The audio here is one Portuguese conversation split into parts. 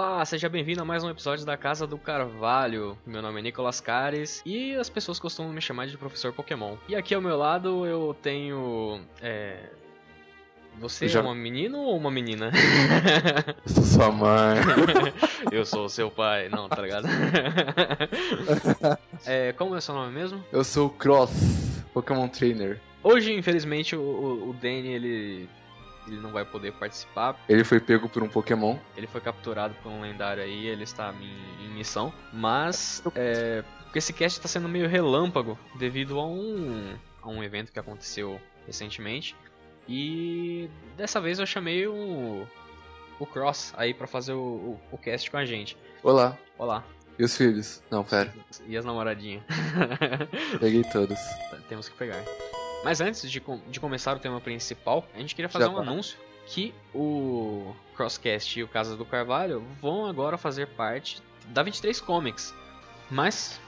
Olá, seja bem-vindo a mais um episódio da Casa do Carvalho. Meu nome é Nicolas Cares e as pessoas costumam me chamar de professor Pokémon. E aqui ao meu lado eu tenho. É... Você Já- é uma menina ou uma menina? Eu sou sua mãe. eu sou o seu pai. Não, tá ligado? é, como é seu nome mesmo? Eu sou o Cross, Pokémon Trainer. Hoje, infelizmente, o, o Danny ele, ele não vai poder participar. Ele foi pego por um Pokémon. Ele foi capturado por um lendário aí, ele está em, em missão. Mas é, esse cast está sendo meio relâmpago devido a um, a um evento que aconteceu recentemente. E dessa vez eu chamei o, o Cross aí pra fazer o, o, o cast com a gente. Olá. Olá. E os filhos? Não, pera. E as namoradinhas? Peguei todos. Temos que pegar. Mas antes de, com- de começar o tema principal, a gente queria fazer Já um anúncio que o Crosscast e o Casa do Carvalho vão agora fazer parte da 23 Comics. Mas,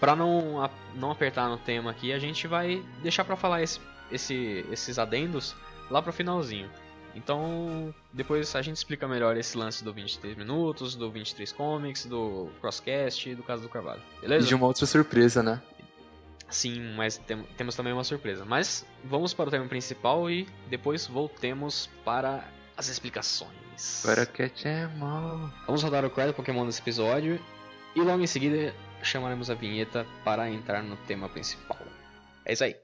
pra não, não apertar no tema aqui, a gente vai deixar pra falar esse, esse- esses adendos lá pro finalzinho. Então, depois a gente explica melhor esse lance do 23 minutos, do 23 Comics, do Crosscast e do Casa do Carvalho. E Beleza? de uma outra surpresa, né? Sim, mas tem- temos também uma surpresa. Mas vamos para o tema principal e depois voltemos para as explicações. Para Catchemon. Vamos rodar o card Pokémon desse episódio e logo em seguida chamaremos a vinheta para entrar no tema principal. É isso aí.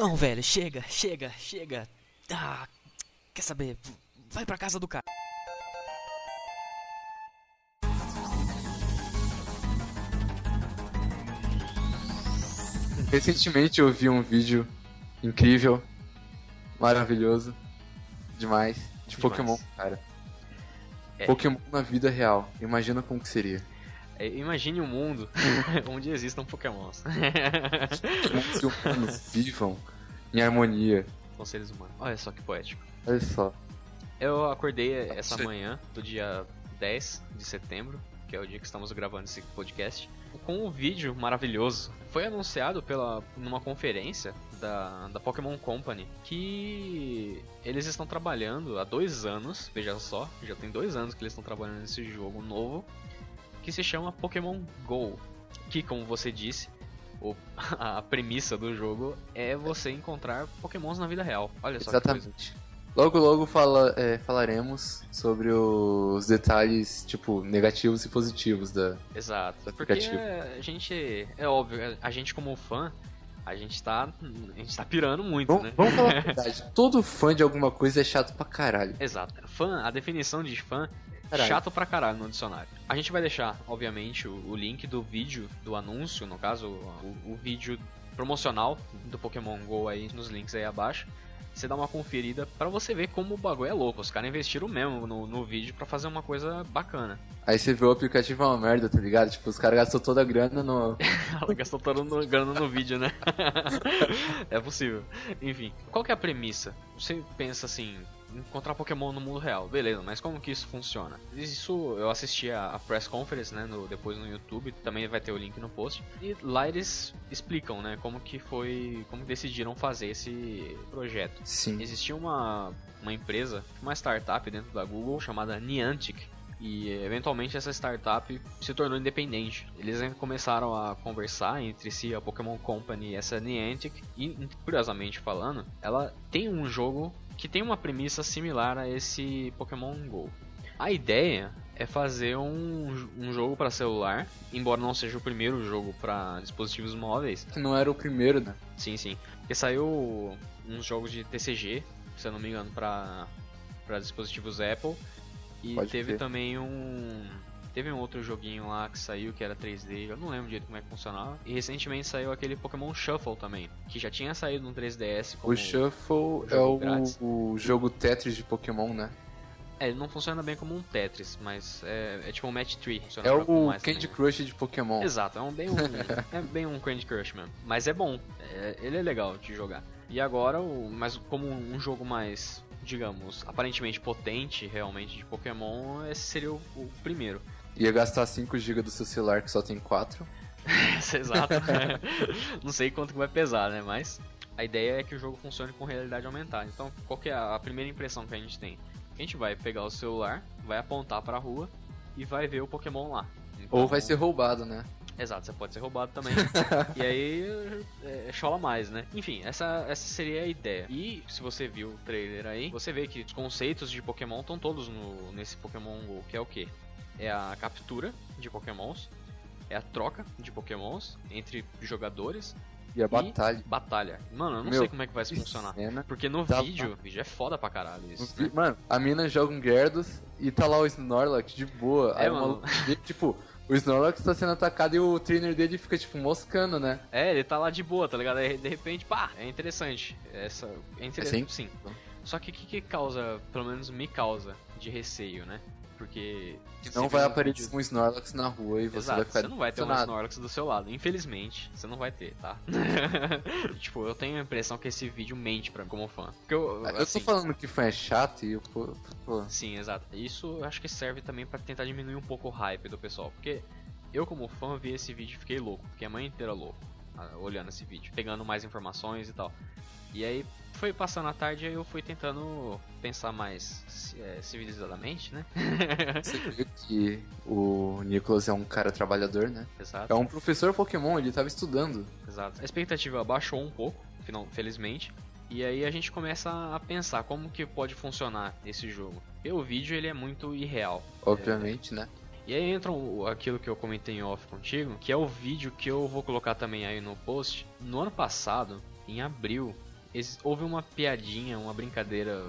Não, velho, chega, chega, chega. Ah, quer saber? Vai pra casa do cara. Recentemente eu vi um vídeo incrível, maravilhoso, demais, de Demais. Pokémon, cara. É. Pokémon na vida real. Imagina como que seria. É, imagine um mundo onde existam Pokémons. Os humanos vivam em harmonia. Com seres humanos. Olha só que poético. Olha só. Eu acordei essa Sim. manhã do dia 10 de setembro, que é o dia que estamos gravando esse podcast, com um vídeo maravilhoso. Foi anunciado pela numa conferência da, da Pokémon Company que eles estão trabalhando há dois anos, veja só, já tem dois anos que eles estão trabalhando nesse jogo novo, que se chama Pokémon Go. Que, como você disse, o- a premissa do jogo é você encontrar Pokémons na vida real. Olha só que coisa. Exatamente. Logo, logo fala, é, falaremos sobre os detalhes, tipo, negativos e positivos da. Exato. do Porque aplicativo. a gente, é óbvio, a gente como fã, a gente tá, a gente tá pirando muito, Vamos, né? vamos falar a verdade. Todo fã de alguma coisa é chato pra caralho. Exato. Fã, a definição de fã, Caralho. chato pra caralho no dicionário. A gente vai deixar, obviamente, o, o link do vídeo, do anúncio, no caso, o, o vídeo promocional do Pokémon GO aí nos links aí abaixo. Você dá uma conferida pra você ver como o bagulho é louco. Os caras investiram mesmo no, no vídeo pra fazer uma coisa bacana. Aí você vê o aplicativo é uma merda, tá ligado? Tipo, os caras gastou toda a grana no. Ela gastou toda no, grana no vídeo, né? é possível. Enfim, qual que é a premissa? Você pensa assim, encontrar Pokémon no mundo real, beleza, mas como que isso funciona? Isso eu assisti a, a press conference, né, no- depois no YouTube, também vai ter o link no post. E lá eles explicam, né, como que foi, como decidiram fazer esse projeto. Sim. Existia uma, uma empresa, uma startup dentro da Google chamada Niantic. E eventualmente essa startup se tornou independente. Eles começaram a conversar entre si, a Pokémon Company e essa Niantic. E, curiosamente falando, ela tem um jogo que tem uma premissa similar a esse Pokémon GO. A ideia é fazer um, um jogo para celular, embora não seja o primeiro jogo para dispositivos móveis, não era o primeiro, né? Sim, sim. Porque saiu uns jogos de TCG, se eu não me engano, pra dispositivos Apple. E Pode teve crer. também um, Teve um outro joguinho lá que saiu que era 3D, eu não lembro direito como é que funcionava. E recentemente saiu aquele Pokémon Shuffle também, que já tinha saído no 3DS como O Shuffle é o, grátis. o jogo Tetris de Pokémon, né? É, ele não funciona bem como um Tetris, mas é, é tipo um Match 3. funciona É o Candy também. Crush de Pokémon. Exato, é um bem um, é bem um Candy Crush mesmo. Mas é bom, é- ele é legal de jogar. E agora, o, mas como um jogo mais, digamos, aparentemente potente realmente de Pokémon, esse seria o, o primeiro. Ia gastar 5 GB do seu celular que só tem 4. Exato. Não sei quanto que vai pesar, né? Mas a ideia é que o jogo funcione com realidade aumentada. Então, qual que é a a primeira impressão que a gente tem? A gente vai pegar o celular, vai apontar pra rua e vai ver o Pokémon lá. Ou Então- vai ser roubado, né? Exato, você pode ser roubado também. e aí é, chola mais, né? Enfim, essa, essa seria a ideia. E se você viu o trailer aí, você vê que os conceitos de Pokémon estão todos no, nesse Pokémon GO, que é o quê? É a captura de Pokémons, é a troca de Pokémons entre jogadores E a batalha. batalha. Mano, eu não Meu, sei como é que vai funcionar. Cena. Porque no Tá- vídeo, o vídeo é foda pra caralho isso. Vi- Mano, a mina joga um Gyarados e tá lá o Snorlax de boa. É, Aí mano. vê, tipo, o Snorlax tá sendo atacado e o trainer dele fica, tipo, moscando, né? É, ele tá lá de boa, tá ligado? Aí, de repente, pá, é interessante. Essa, é interessante, Sim. sim. Só que o que, que causa, pelo menos me causa, de receio, né? Porque. Não vai aparecer um Snorlax na rua e você Exato, vai ficar você não vai ter um. Snorlax do seu lado. Infelizmente, você não vai ter, tá? tipo, eu tenho a impressão que esse vídeo mente pra mim como fã. Porque eu, Eu assim, tô falando que fã é chato e eu, pô, pô, Sim, exato. Isso eu acho que serve também pra tentar diminuir um pouco o hype do pessoal. Porque eu, como fã, vi esse vídeo e fiquei louco. Fiquei a manhã inteira louco ah, olhando esse vídeo, pegando mais informações e tal. E aí foi passando a tarde e eu fui tentando pensar mais é, civilizadamente, né? você vê que o Nicholas é um cara trabalhador, né? exato, É um professor Pokémon, ele tava estudando. exato. A expectativa baixou um pouco, final, felizmente. E aí a gente começa a pensar como que pode funcionar esse jogo. Porque o vídeo ele é muito irreal. Obviamente, né? E aí entra o- aquilo que eu comentei em off contigo, que é o vídeo que eu vou colocar também aí no post. No ano passado, em abril, houve uma piadinha, uma brincadeira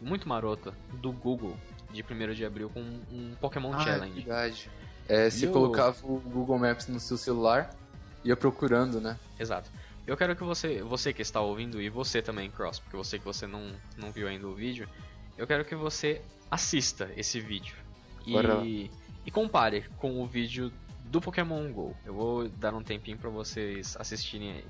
muito marota do Google de 1 de abril com um Pokémon Ah, é Challenge. verdade. É, você E colocava o Google Maps no seu celular, ia procurando, né? Exato. Eu quero que você, você que está ouvindo e você também, Cross, porque sei que você não, não viu ainda o vídeo, eu quero que você assista esse vídeo Bora lá. e, e compare com o vídeo do Pokémon GO. Eu vou dar um tempinho para vocês assistirem aí.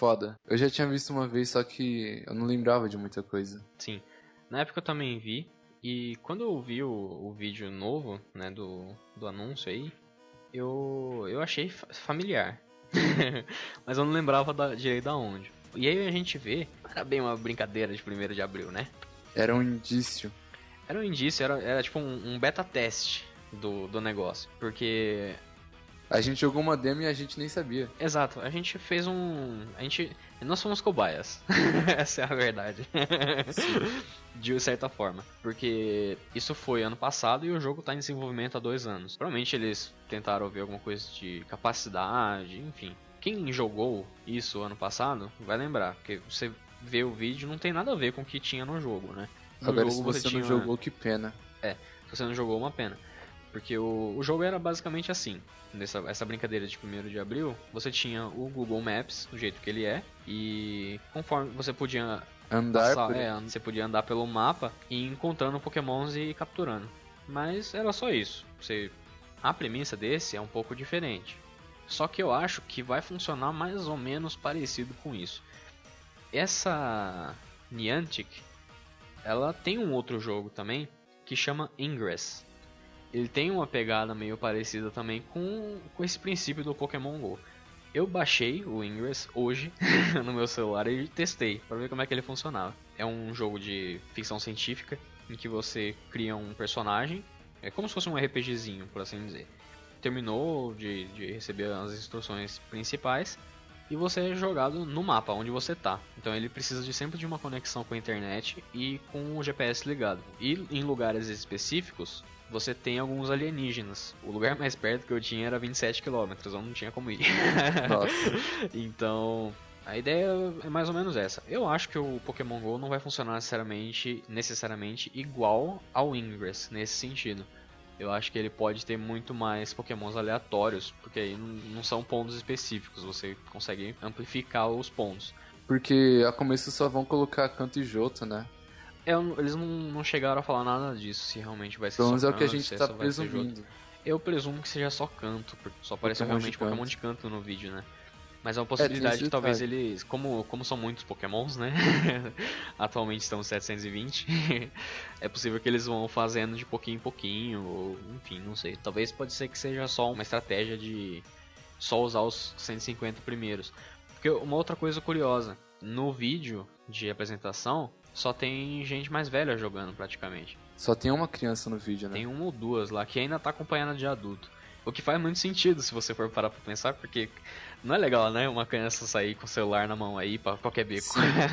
Foda. Eu já tinha visto uma vez, só que eu não lembrava de muita coisa. Sim. Na época eu também vi. E quando eu vi o, o vídeo novo, né, do, do anúncio aí, eu, eu achei fa- familiar. Mas eu não lembrava da, direito da onde. E aí a gente vê, não era bem uma brincadeira de 1 de abril, né? Era um indício. Era um indício, era, era tipo um, um beta teste do, do negócio. Porque A gente jogou uma demo e a gente nem sabia. Exato, a gente fez um. A gente. Nós fomos cobaias. Essa é a verdade. De certa forma. Porque isso foi ano passado e o jogo está em desenvolvimento há dois anos. Provavelmente eles tentaram ver alguma coisa de capacidade, enfim. Quem jogou isso ano passado vai lembrar. Porque você vê o vídeo não tem nada a ver com o que tinha no jogo, né? No Agora, jogo se você tinha- não jogou, que pena. se você não jogou, uma pena. Porque o, o jogo era basicamente assim. Nessa essa brincadeira de 1 de abril, você tinha o Google Maps, do jeito que ele é, e conforme você podia Andar passar, por é, você podia andar pelo mapa e encontrando pokémons e capturando. Mas era só isso. Você, a premissa desse é um pouco diferente. Só que eu acho que vai funcionar mais ou menos parecido com isso. Essa Niantic, ela tem um outro jogo também que chama Ingress. Ele tem uma pegada meio parecida também com, com esse princípio do Pokémon Go. Eu baixei o Ingress hoje no meu celular e testei para ver como é que ele funcionava. É um jogo de ficção científica em que você cria um personagem, é como se fosse um RPGzinho, por assim dizer. Terminou de, de receber as instruções principais, e você é jogado no mapa onde você tá. Então ele precisa de sempre de uma conexão com a internet e com o GPS ligado. E em lugares específicos, você tem alguns alienígenas. O lugar mais perto que eu tinha era 27 km, eu não tinha como ir. Nossa. então, a ideia é mais ou menos essa. Eu acho que o Pokémon GO não vai funcionar necessariamente, necessariamente igual ao Ingress nesse sentido. Eu acho que ele pode ter muito mais Pokémons aleatórios, porque aí não, não são pontos específicos, você consegue amplificar os pontos. Porque a começo só vão colocar canto e joto, né? É, eu- eles não, não chegaram a falar nada disso, se realmente vai ser Pelo só menos é o que a gente tá presumindo. Eu presumo que seja só canto, porque só apareceu Pokémon realmente de. Pokémon de canto no vídeo, né? Mas é uma possibilidade esse que talvez detalhe. eles, como, como são muitos Pokémons, né? Atualmente estão 720. é possível que eles vão fazendo de pouquinho em pouquinho, ou enfim, não sei. Talvez pode ser que seja só uma estratégia de só usar os 150 primeiros. Porque uma outra coisa curiosa, no vídeo de apresentação só tem gente mais velha jogando praticamente. Só tem uma criança no vídeo, né? Tem uma ou duas lá que ainda tá acompanhada de adulto. O que faz muito sentido se você for parar pra pensar, porque não é legal, né? Uma criança sair com o celular na mão aí pra qualquer beco.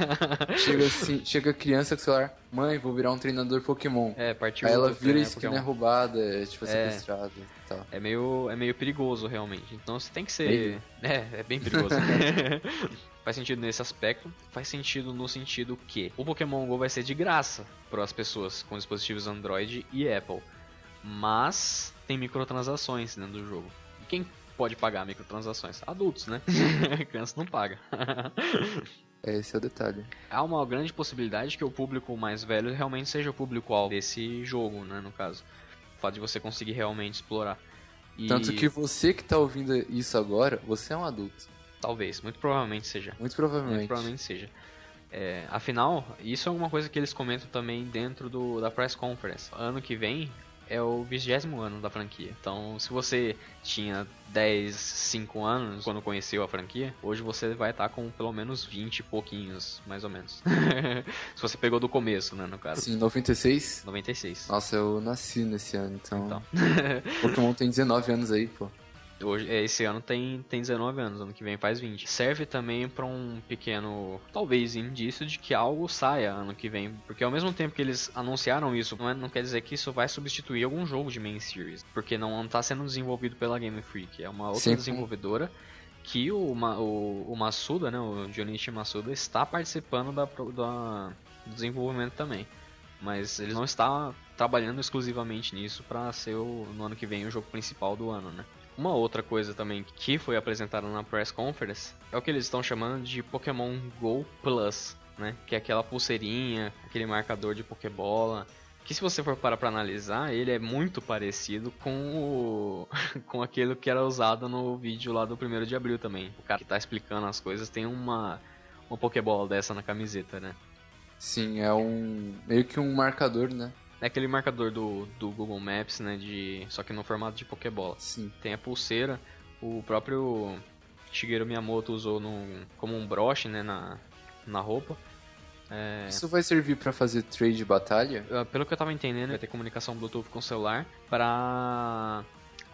Chega assim, chega criança com o celular, mãe, vou virar um treinador Pokémon. é, partiu Aí ela vira né, isso que não é roubada, é tipo É. sequestrada e tal. É meio, é meio perigoso, realmente. Então você tem que ser. Meio. É, é bem perigoso. faz sentido nesse aspecto. Faz sentido no sentido que o Pokémon GO vai ser de graça para as pessoas com dispositivos Android e Apple. Mas tem microtransações dentro do jogo. E quem pode pagar microtransações? Adultos, né? Criança não paga. É, esse é o detalhe. Há uma grande possibilidade que o público mais velho realmente seja o público-alvo desse jogo, né? No caso. O fato de você conseguir realmente explorar. E- Tanto que você que tá ouvindo isso agora, você é um adulto. Talvez, muito provavelmente seja. Muito provavelmente. Muito provavelmente seja. É, afinal, isso é alguma coisa que eles comentam também dentro do, da press conference. Ano que vem é o vigésimo ano da franquia. Então, se você tinha 10, 5 anos quando conheceu a franquia, hoje você vai estar com pelo menos 20 e pouquinhos, mais ou menos. se você pegou do começo, né, no caso. Assim, 96? 96. Nossa, eu nasci nesse ano, então. Então. Pokémon tem 19 anos aí, pô. Hoje, é, esse ano tem, tem 19 anos, ano que vem faz 20. Serve também para um pequeno, talvez, indício de que algo saia ano que vem. Porque ao mesmo tempo que eles anunciaram isso, não, é- não quer dizer que isso vai substituir algum jogo de main series. Porque não está sendo desenvolvido pela Game Freak, é uma outra Sim. desenvolvedora que o, o, o Masuda, né, o Junichi Masuda, está participando da, da- do desenvolvimento também. Mas ele não está trabalhando exclusivamente nisso para ser o, no ano que vem o jogo principal do ano, né? Uma outra coisa também que foi apresentada na press conference é o que eles estão chamando de Pokémon Go Plus, né? Que é aquela pulseirinha, aquele marcador de Pokébola. Que se você for parar pra analisar, ele é muito parecido com o... com aquilo que era usado no vídeo lá do 1 de abril também. O cara que tá explicando as coisas tem uma, uma Pokébola dessa na camiseta, né? Sim, é um. meio que um marcador, né? É aquele marcador do, do Google Maps, né? De, só que no formato de Pokébola. Sim. Tem a pulseira, o próprio Shigeru Miyamoto usou num, como um broche né, na, na roupa. É, Isso vai servir pra fazer trade de batalha? ah, pelo que eu tava entendendo, vai ter comunicação Bluetooth com o celular pra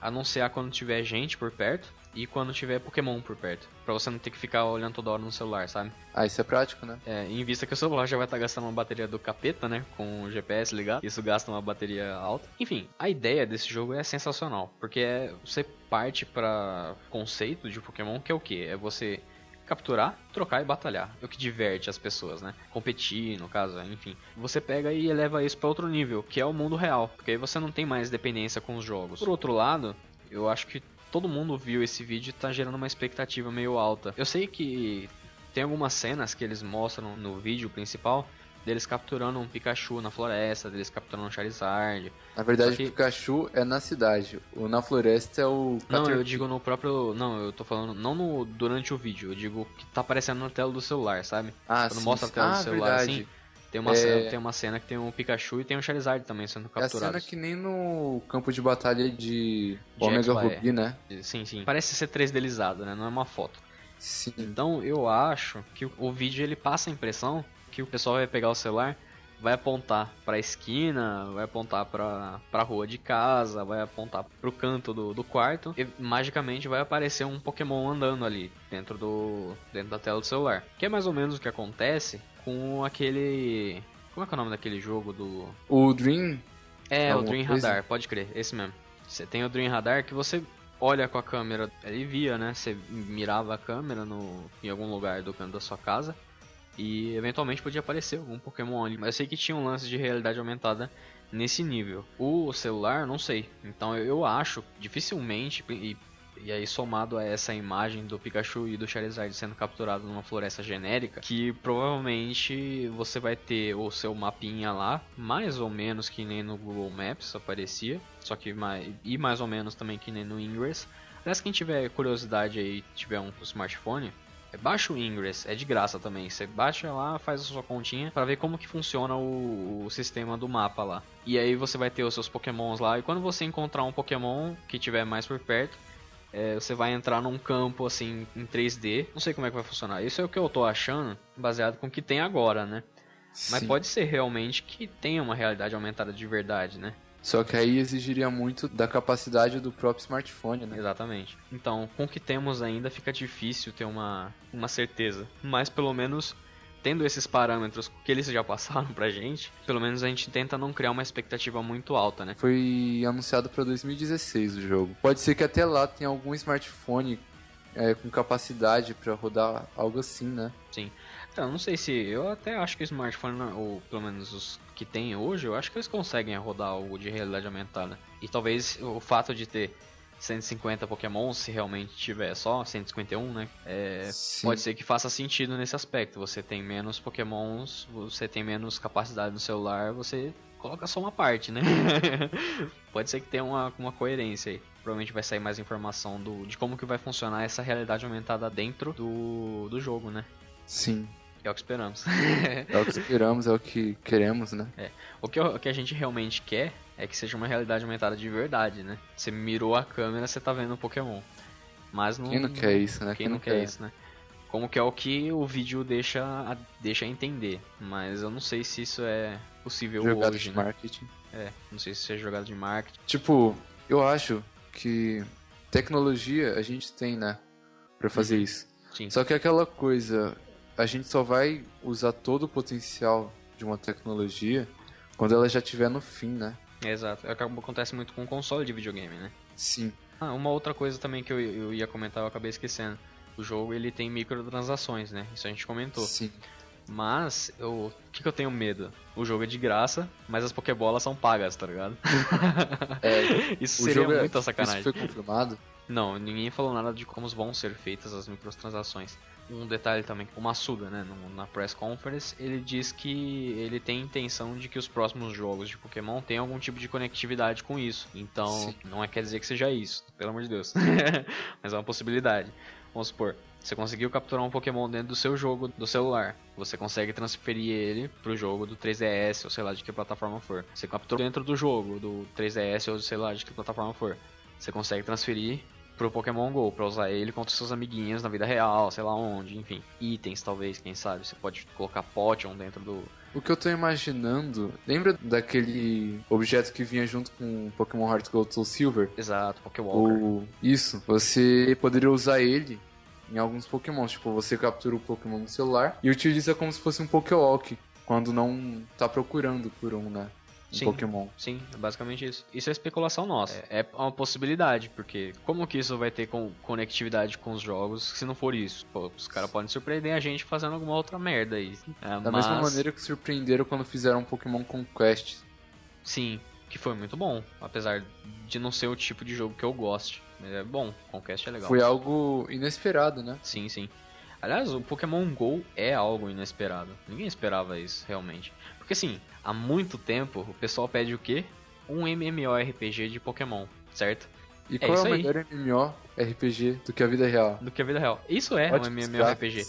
anunciar quando tiver gente por perto e quando tiver Pokémon por perto. Pra você não ter que ficar olhando toda hora no celular, sabe? Ah, isso é prático, né? É, em vista que o celular já vai estar gastando uma bateria do capeta, né? Com o GPS ligado. Isso gasta uma bateria alta. Enfim, a ideia desse jogo é sensacional. Porque é, você parte para conceito de Pokémon que é o que? É você capturar, trocar e batalhar. É o que diverte as pessoas, né? Competir, no caso, enfim. Você pega e eleva isso para outro nível, que é o mundo real. Porque aí você não tem mais dependência com os jogos. Por outro lado, eu acho que todo mundo viu esse vídeo e tá gerando uma expectativa meio alta. Eu sei que tem algumas cenas que eles mostram no vídeo principal deles capturando um Pikachu na floresta, deles capturando um Charizard. Na verdade, que- o Pikachu é na cidade. O na floresta é o. Não, eu digo no próprio. Não, eu tô falando. Não no, durante o vídeo, eu digo que tá aparecendo na tela do celular, sabe? Ah, Quando sim, mostra a tela ah, do celular verdade. assim. Tem uma, É. cena, tem uma cena que tem um Pikachu e tem um Charizard também sendo É a cena que nem no campo de batalha de, De Omega. Ruby, né? Sim, sim. Parece ser 3Delizado, né? Não é uma foto. Sim. Então eu acho que o vídeo ele passa a impressão que o pessoal vai pegar o celular, vai apontar pra esquina, vai apontar pra, pra rua de casa, vai apontar pro canto do, do quarto e magicamente vai aparecer um Pokémon andando ali dentro do dentro da tela do celular. Que é mais ou menos o que acontece com aquele como é que é o nome daquele jogo do O Dream. é, o Dream coisa? Radar, pode crer, esse mesmo. Você tem o Dream Radar que você olha com a câmera, ele via, né? Você mirava a câmera no, em algum lugar do canto da sua casa e eventualmente podia aparecer algum Pokémon ali. Mas eu sei que tinha um lance de realidade aumentada nesse nível. O celular, não sei. Então eu, acho, dificilmente, e, e aí somado a essa imagem do Pikachu e do Charizard sendo capturado numa floresta genérica, que provavelmente você vai ter o seu mapinha lá, mais ou menos que nem no Google Maps aparecia, só que mais, e mais ou menos também que nem no Ingress. Aliás, quem tiver curiosidade aí, tiver um smartphone, Baixa o Ingress, é de graça também. Você baixa lá, faz a sua continha para ver como que funciona o, o sistema do mapa lá. E aí você vai ter os seus Pokémons lá. E quando você encontrar um Pokémon que tiver mais por perto, é, você vai entrar num campo assim em 3D. Não sei como é que vai funcionar. Isso é o que eu tô achando, baseado com o que tem agora, né? Mas Sim. pode ser realmente que tenha uma realidade aumentada de verdade, né? Só que aí exigiria muito da capacidade do próprio smartphone, né? Exatamente. Então, com o que temos ainda fica difícil ter uma, uma certeza. Mas pelo menos tendo esses parâmetros que eles já passaram pra gente, pelo menos a gente tenta não criar uma expectativa muito alta, né? Foi anunciado para 2016 o jogo. Pode ser que até lá tenha algum smartphone é, com capacidade para rodar algo assim, né? Sim. Então, não sei se. Eu até acho que o smartphone, ou pelo menos os que tem hoje, eu acho que eles conseguem rodar algo de realidade aumentada. E talvez o fato de ter 150 Pokémon, se realmente tiver só 151, né? É, pode ser que faça sentido nesse aspecto. Você tem menos Pokémons, você tem menos capacidade no celular, você coloca só uma parte, né? pode ser que tenha uma, uma coerência aí. Provavelmente vai sair mais informação do, de como que vai funcionar essa realidade aumentada dentro do, do jogo, né? Sim. É o que esperamos. É o que esperamos, é o que queremos, né? O que, o que a gente realmente quer é que seja uma realidade aumentada de verdade, né? Você mirou a câmera, você tá vendo um Pokémon. Mas não. Quem não quer isso, né? Quem não quer isso, né? Como que é o que o vídeo deixa, a- deixa entender. Mas eu não sei se isso é possível Jogada hoje, de né? marketing. É, não sei se isso é jogada de marketing. Tipo, eu acho que tecnologia a gente tem, né? Pra fazer isso. Sim. Só que aquela coisa, a gente só vai usar todo o potencial de uma tecnologia quando ela já estiver no fim, né? Exato. É acontece muito com console de videogame, né? Sim. Ah, uma outra coisa também que eu, eu ia comentar, eu acabei esquecendo. O jogo ele tem microtransações, né? Isso a gente comentou. Sim. Mas, eu, o que, que eu tenho medo? O jogo é de graça, mas as Pokébolas são pagas, tá ligado? É, Isso seria é- muita sacanagem. Isso foi confirmado? Não, ninguém falou nada de como vão ser feitas as microtransações. Um detalhe também, o Masuda, né, na press conference, ele diz que ele tem intenção de que os próximos jogos de Pokémon tenham algum tipo de conectividade com isso. Então, Sim. não é quer dizer que seja isso, pelo amor de Deus. Mas é uma possibilidade. Vamos supor, você conseguiu capturar um Pokémon dentro do seu jogo do celular. Você consegue transferir ele pro jogo do 3DS ou sei lá de que plataforma for. Você capturou dentro do jogo do 3DS ou sei lá de que plataforma for. Você consegue transferir pro Pokémon GO pra usar ele contra seus amiguinhos na vida real, sei lá onde, enfim. Itens talvez, quem sabe. Você pode colocar Potion dentro do. O que eu tô imaginando, lembra daquele objeto que vinha junto com o Pokémon Heart Gold Soul Silver? Exato, Pokéwalker. O... Isso, você poderia usar ele em alguns Pokémon. Tipo, você captura o Pokémon no celular e utiliza como se fosse um Pokéwalk, quando não tá procurando por um, né? Sim. Pokémon. Sim, é basicamente isso. Isso é especulação nossa. É, é uma possibilidade, porque como que isso vai ter com conectividade com os jogos se não for isso? Pô, os caras podem surpreender a gente fazendo alguma outra merda aí. É, Da mas, mesma maneira que surpreenderam quando fizeram um Pokémon Conquest. Sim, que foi muito bom. Apesar de não ser o tipo de jogo que eu goste. Mas é bom, Conquest é legal. Foi algo inesperado, né? Sim, sim. Aliás, o Pokémon GO é algo inesperado. Ninguém esperava isso, realmente. Porque assim, há muito tempo o pessoal pede o quê? Um MMORPG de Pokémon, certo? E É qual é, isso o aí. melhor MMO RPG do que a vida real? Do que a vida real. Isso é um Ótimos MMORPG.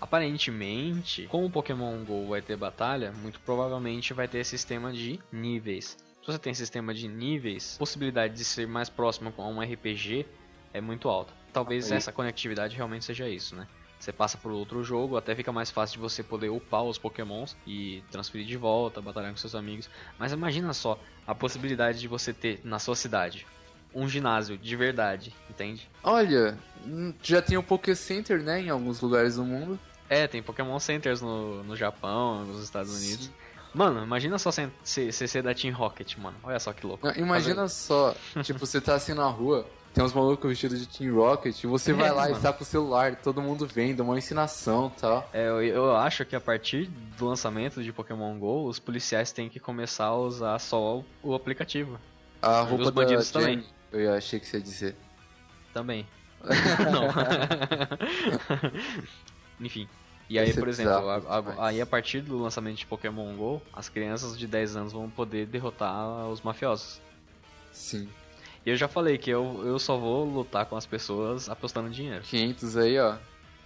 Aparentemente, como o Pokémon GO vai ter batalha, muito provavelmente vai ter sistema de níveis. Se você tem sistema de níveis, a possibilidade de ser mais próximo com um RPG é muito alta. Talvez Aí. essa conectividade realmente seja isso, né? Você passa por outro jogo, até fica mais fácil de você poder upar os pokémons e transferir de volta, batalhar com seus amigos. Mas imagina só a possibilidade de você ter na sua cidade um ginásio de verdade, entende? Olha, hum, já tem o Poké Center, né, em alguns lugares do mundo. É, tem Pokémon Centers no, no Japão, nos Estados Unidos. Mano, imagina só ser, ser, da Team Rocket, mano. Olha só que louco. Não, imagina só, tipo, você tá assim na rua, tem uns malucos vestidos de Team Rocket, e você vai É, lá e mano. tá com o celular, todo mundo vendo, uma ensinação e tal. É, eu, eu acho que a partir do lançamento de Pokémon GO, os policiais têm que começar a usar só o, o aplicativo. A Os roupa da bandidos também. Jenny, eu achei que você ia dizer. Também. Não. Enfim. E aí, Vai ser por exemplo, bizarro a- a- aí a partir do lançamento de Pokémon GO, as crianças de 10 anos vão poder derrotar os mafiosos. Sim. E eu já falei que eu, eu só vou lutar com as pessoas apostando dinheiro. 500 aí, ó.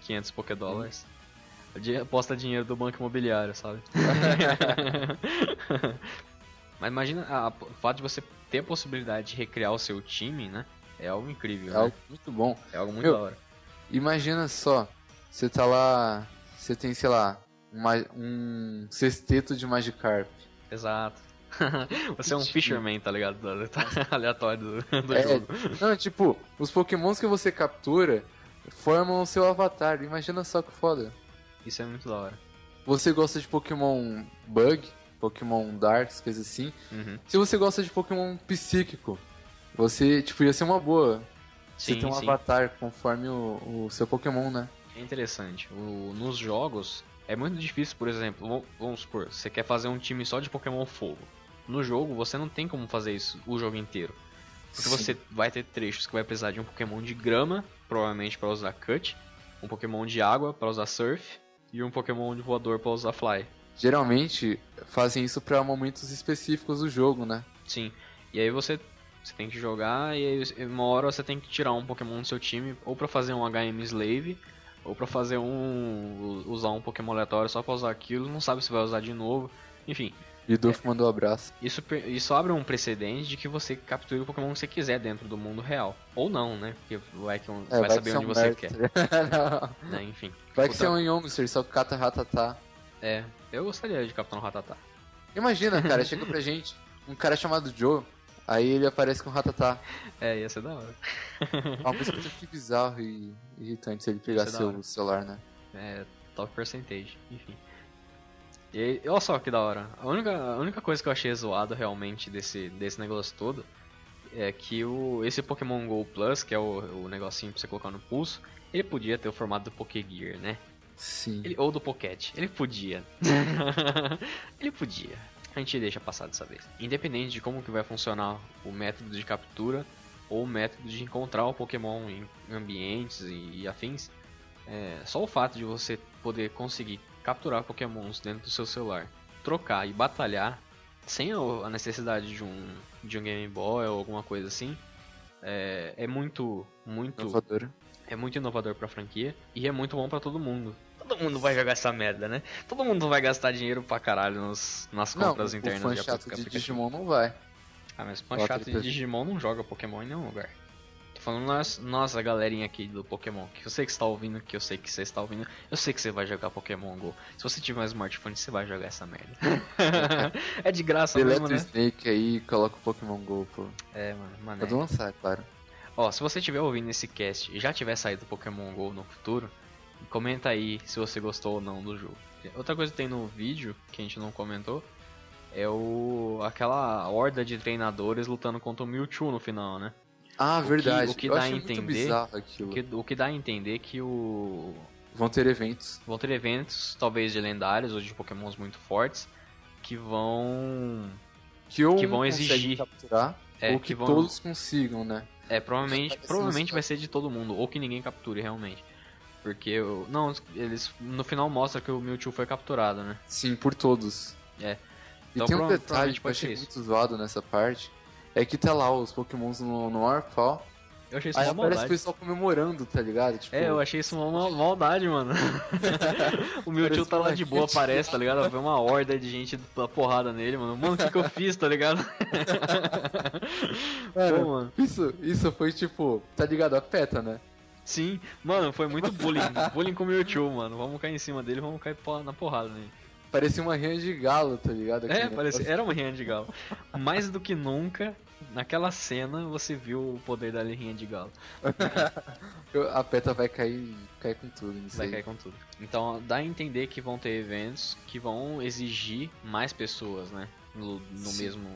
500 Pokédólares. Di- Aposta dinheiro do banco imobiliário, sabe? Mas imagina, a- o fato de você ter a possibilidade de recriar o seu time, né? É algo incrível, É né? algo muito bom. É algo muito Meu, da hora. Imagina só, você tá lá, você tem, sei lá, uma- um sexteto de Magikarp. Exato. você é um fisherman, tá ligado? Do- tá aleatório do, do É, jogo. não, tipo, os pokémons que você captura formam o seu avatar. Imagina só que foda. Isso é muito da hora. Você gosta de Pokémon Bug, Pokémon Darks, coisa assim. Uhum. Se você gosta de Pokémon psíquico, você, tipo, ia ser uma boa. Você Sim, tem um sim. avatar conforme o, o seu Pokémon, né? É interessante. O- nos jogos, é muito difícil, por exemplo, vamos supor, você quer fazer um time só de Pokémon Fogo. No jogo, você não tem como fazer isso o jogo inteiro. Porque Sim. você vai ter trechos que vai precisar de um Pokémon de grama, provavelmente para usar Cut, um Pokémon de água para usar Surf e um Pokémon de voador para usar Fly. Geralmente fazem isso pra momentos específicos do jogo, né? Sim. E aí você, você tem que jogar e aí uma hora você tem que tirar um Pokémon do seu time ou pra fazer um HM Slave ou pra fazer um usar um Pokémon aleatório só pra usar aquilo, não sabe se vai usar de novo. Enfim, E o Duff mandou um abraço. isso, isso abre um precedente de que você capture o Pokémon que você quiser dentro do mundo real. Ou não, né? Porque vai, que um- É, vai, saber que onde ser um você quer. Não. Né? Enfim. Vai que ser um Youngster, só que cata ratatá. É, eu gostaria de capturar um Ratatá. Imagina, cara, chega pra gente um cara chamado Joe, aí ele aparece com ratatá. É, ia ser da hora. É uma coisa que bizarro e irritante se ele é hora. o celular, né? É, top percentage, enfim. E olha só que da hora. A única, a única coisa que eu achei zoado realmente desse, desse negócio todo é que o, esse Pokémon GO Plus, que é o, o negocinho pra você colocar no pulso, ele podia ter o formato do Pokégear, né? Sim. Ele- ou do Pocket. Ele podia. ele podia. A gente deixa passar dessa vez. Independente de como que vai funcionar o método de captura ou o método de encontrar o Pokémon em ambientes e, e afins, é, só o fato de você poder conseguir capturar Pokémons dentro do seu celular, trocar e batalhar sem a a necessidade de um, de um Game Boy ou alguma coisa assim, é, é muito, muito Inovador. é muito inovador pra franquia e é muito bom pra todo mundo. Todo mundo vai jogar essa merda, né? Todo mundo vai gastar dinheiro pra caralho nos, nas Não, compras o internas fã de chato aplicativo. de Digimon não vai. Ah, mas fã chato de. Digimon não joga Pokémon em nenhum lugar. Falando nós, nós, a galerinha aqui do Pokémon, que eu sei que você tá ouvindo, que eu sei que você está ouvindo, eu sei que você vai jogar Pokémon GO. Se você tiver um smartphone, você vai jogar essa merda. é de graça Deleta mesmo, o né? Snake aí e coloca o Pokémon GO, pô. É, mano, mané. Pode lançar, claro. Ó, se você estiver ouvindo esse cast e já tiver saído Pokémon GO no futuro, comenta aí se você gostou ou não do jogo. Outra coisa que tem no vídeo, que a gente não comentou, é o aquela horda de treinadores lutando contra o Mewtwo no final, né? Ah, que- verdade. o que Eu dá a entender O que, o que dá a entender que o Vão ter eventos. vão ter eventos, talvez de lendários ou de pokémons muito fortes, que vão... Que, Que vão exigir. capturar, É, ou que, que vão- todos consigam, né? É, provavelmente, Parece provavelmente isso, vai ser de todo mundo, ou que ninguém capture realmente. Porque, o- não, eles no final mostra que o Mewtwo foi capturado, né? Sim, por todos. É. E Então, tem um detalhe que eu pode ser achei isso. muito zoado nessa parte. É que tá lá os pokémons no, no Warfall. Eu achei isso Aí uma aparece o maldade. pessoal comemorando, tá ligado? Tipo, É, eu achei isso uma ma- maldade, mano. o Mewtwo Parece tá lá uma de boa, crítica. aparece, tá ligado? Foi uma horda de gente da porrada nele, mano. Mano, o que, que eu fiz, tá ligado? Cara, Pô, mano. Isso, isso foi tipo, tá ligado? A PETA, né? Sim, mano, foi muito bullying. bullying com o Mewtwo, mano. Vamos cair em cima dele, vamos cair na porrada nele. Parecia uma rinha de galo, tá ligado? É, Aquele parecia, era uma rinha de galo. Mais do que nunca, naquela cena, você viu o poder da rinha de galo. A peta vai cair, cair com tudo Vai aí. cair com tudo. Então dá a entender que vão ter eventos que vão exigir mais pessoas, né? No, no mesmo,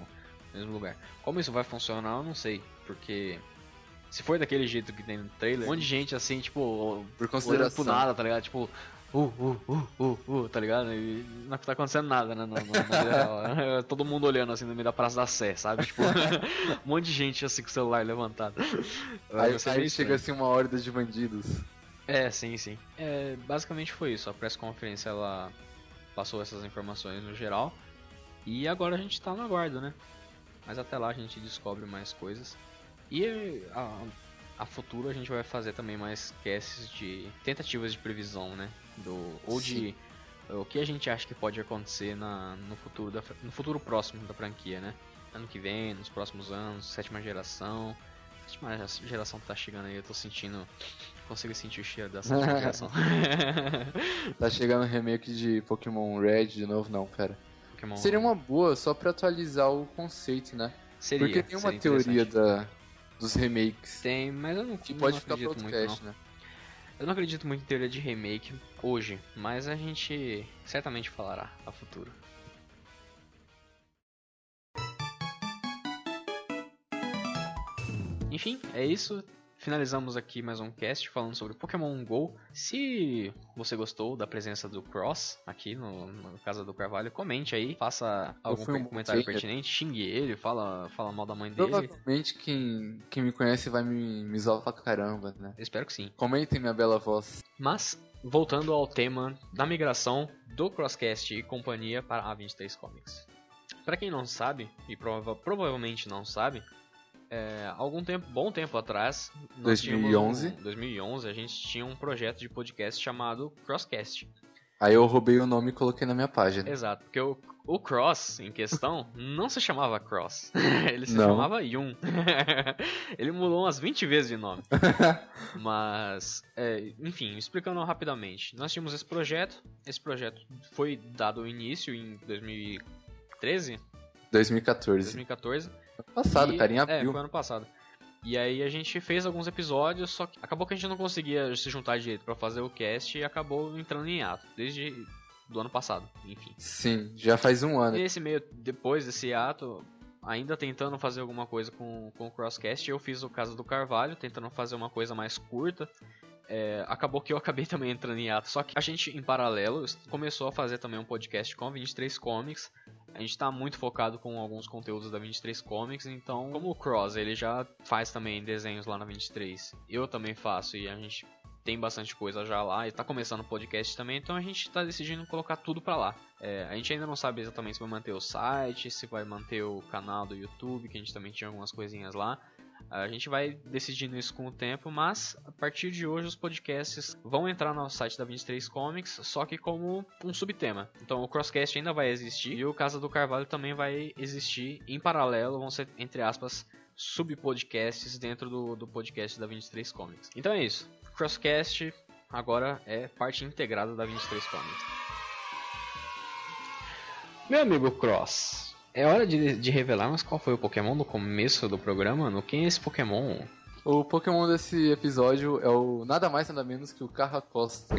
mesmo lugar. Como isso vai funcionar, eu não sei. Porque se for daquele jeito que tem no trailer, um monte de gente assim, tipo, Por consideração. nada, tá ligado? Tipo, uh, uh, uh, uh, uh, tá ligado? E não tá acontecendo nada, né? No, no-. É Todo mundo olhando assim no meio da Praça da Sé, sabe? Tipo, um monte de gente assim com o celular levantado. Aí, aí chega assim uma horda de bandidos. É, sim, sim. É, basicamente foi isso. A press conference ela passou essas informações no geral. E agora a gente tá no aguardo, né? Mas até lá a gente descobre mais coisas. E a, a futuro a gente vai fazer também mais casts de tentativas de previsão, né? Do, ou de o que a gente acha que pode acontecer na, no, futuro da, no futuro próximo da franquia, né? Ano que vem, nos próximos anos, sétima geração. Sétima geração tá chegando aí, eu tô sentindo. Consigo sentir o cheiro da sétima geração. Tá chegando um remake de Pokémon Red de novo? Não, pera. Pokémon Seria uma boa só pra atualizar o conceito, né? Seria, Porque tem uma teoria da, dos remakes. Tem, mas eu não, Que não pode ficar pro acredito muito, podcast, não. né? Eu não acredito muito em teoria de remake hoje, mas a gente certamente falará a futuro. Enfim, é isso. Finalizamos aqui mais um cast falando sobre Pokémon GO. Se você gostou da presença do Cross aqui no, no Casa do Carvalho, comente aí, faça algum um bom comentário trainer. pertinente, xingue ele, fala, fala mal da mãe dele. Provavelmente quem, quem me conhece vai me, me zoar pra caramba, né? Eu espero que sim. Comentem minha bela voz. Mas, voltando ao tema da migração do Crosscast e companhia para a 23 Comics. Para quem não sabe, e prova- provavelmente não sabe, é, algum tempo, bom tempo atrás, nós 2011. tínhamos um- 2011, a gente tinha um projeto de podcast chamado Crosscast. Aí eu roubei o nome e coloquei na minha página. Exato, porque o, o Cross em questão não se chamava Cross, ele se Não. chamava Yun. ele mudou umas 20 vezes de nome. Mas, é, enfim, explicando rapidamente, nós tínhamos esse projeto, esse projeto foi dado início em 2013, 2014. 2014. Passado, e- cara, em É, abril. foi ano passado. E aí a gente fez alguns episódios, só que acabou que a gente não conseguia se juntar direito pra fazer o cast e acabou entrando em ato, desde do ano passado, enfim. Sim, já faz um ano. Nesse meio, depois desse ato, ainda tentando fazer alguma coisa com, com o Crosscast, eu fiz o caso do Carvalho, tentando fazer uma coisa mais curta. É, acabou que eu acabei também entrando em ato, só que a gente, em paralelo, começou a fazer também um podcast com a 23 Comics. A gente tá muito focado com alguns conteúdos da 23 Comics, então, como o Cross, ele já faz também desenhos lá na 23, eu também faço e a gente tem bastante coisa já lá e tá começando o podcast também, então a gente tá decidindo colocar tudo pra lá. É, a gente ainda não sabe exatamente se vai manter o site, se vai manter o canal do YouTube, que a gente também tinha algumas coisinhas lá. A gente vai decidindo isso com o tempo, mas a partir de hoje os podcasts vão entrar no site da 23 Comics, só que como um subtema. Então o Crosscast ainda vai existir e o Casa do Carvalho também vai existir em paralelo, vão ser, entre aspas, subpodcasts dentro do, do podcast da 23 Comics. Então é isso. Crosscast agora é parte integrada da 23 Comics. Meu amigo Cross, é hora de, de revelarmos qual foi o Pokémon do começo do programa? No quem é esse Pokémon? O Pokémon desse episódio é o nada mais nada menos que o Carracosta.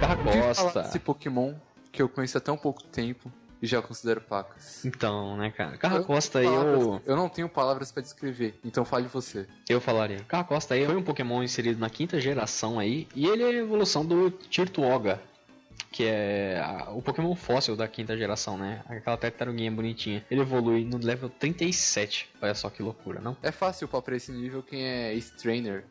Carracosta. Esse Pokémon que eu conheço há tão pouco tempo e já considero pacas. Então, né, cara? Carracosta Eu não tenho eu, palavras- eu não tenho palavras pra descrever, então fale você. eu falaria. Carracosta aí foi um Pokémon inserido na quinta geração aí, e ele é a evolução do Tirtuoga, que é a- o Pokémon fóssil da quinta geração, né? Aquela tartaruguinha bonitinha. Ele evolui no level 37. Olha só que loucura, não? É fácil pra esse nível quem é Ace-Trainer.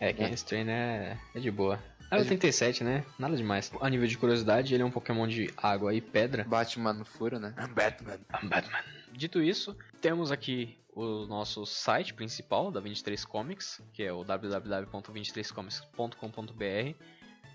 É, quem É. é esse trainer é, é de boa. É Level de- 37, né? Nada demais. A nível de curiosidade, ele é um Pokémon de água e pedra. Batman no furo, né? Batman. I'm Batman. Dito isso, temos aqui o nosso site principal da 23 Comics, que é o www.23comics.com.br.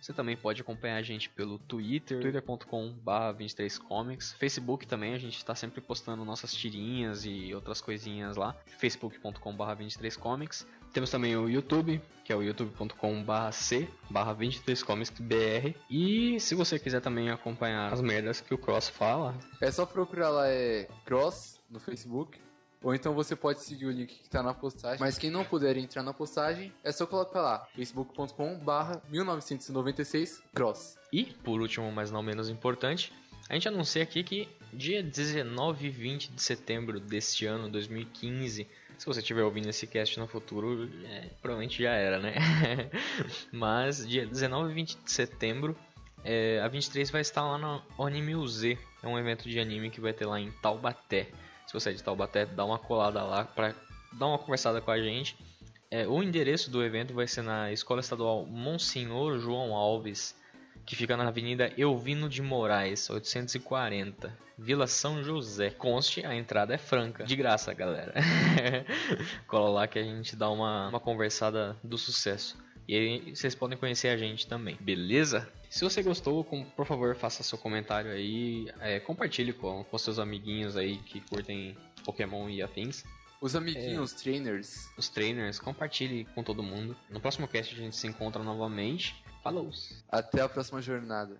Você também pode acompanhar a gente pelo Twitter, twitter.com.br 23comics. Facebook também, a gente está sempre postando nossas tirinhas e outras coisinhas lá. facebook.com.br 23comics. Temos também o YouTube, que é o youtube.com.br c barra 23comicsbr. E se você quiser também acompanhar as merdas que o Cross fala, É só procurar lá, é Cross no Facebook. Ou então você pode seguir o link que tá na postagem. Mas quem não puder entrar na postagem, é só colocar lá, facebook.com barra 1996 Cross. E, por último, mas não menos importante, a gente anuncia aqui que dia 19 e 20 de setembro deste ano, 2015, se você estiver ouvindo esse cast no futuro, é, provavelmente já era, né? mas dia 19 e 20 de setembro, é, a 23 vai estar lá no Anime UZ, é um evento de anime que vai ter lá em Taubaté. Se você é de Taubaté, dá uma colada lá pra dar uma conversada com a gente. É, o endereço do evento vai ser na Escola Estadual Monsenhor João Alves, que fica na Avenida Elvino de Moraes, 840, Vila São José. Conste, a entrada é franca, de graça, galera. Cola lá que a gente dá uma, uma conversada do sucesso. E aí vocês podem conhecer a gente também, beleza? Se você gostou, com- por favor, faça seu comentário aí, é, compartilhe com, com seus amiguinhos aí que curtem Pokémon e afins. Os amiguinhos, trainers, Os trainers, compartilhe com todo mundo. No próximo cast a gente se encontra novamente. Falou! até a próxima jornada.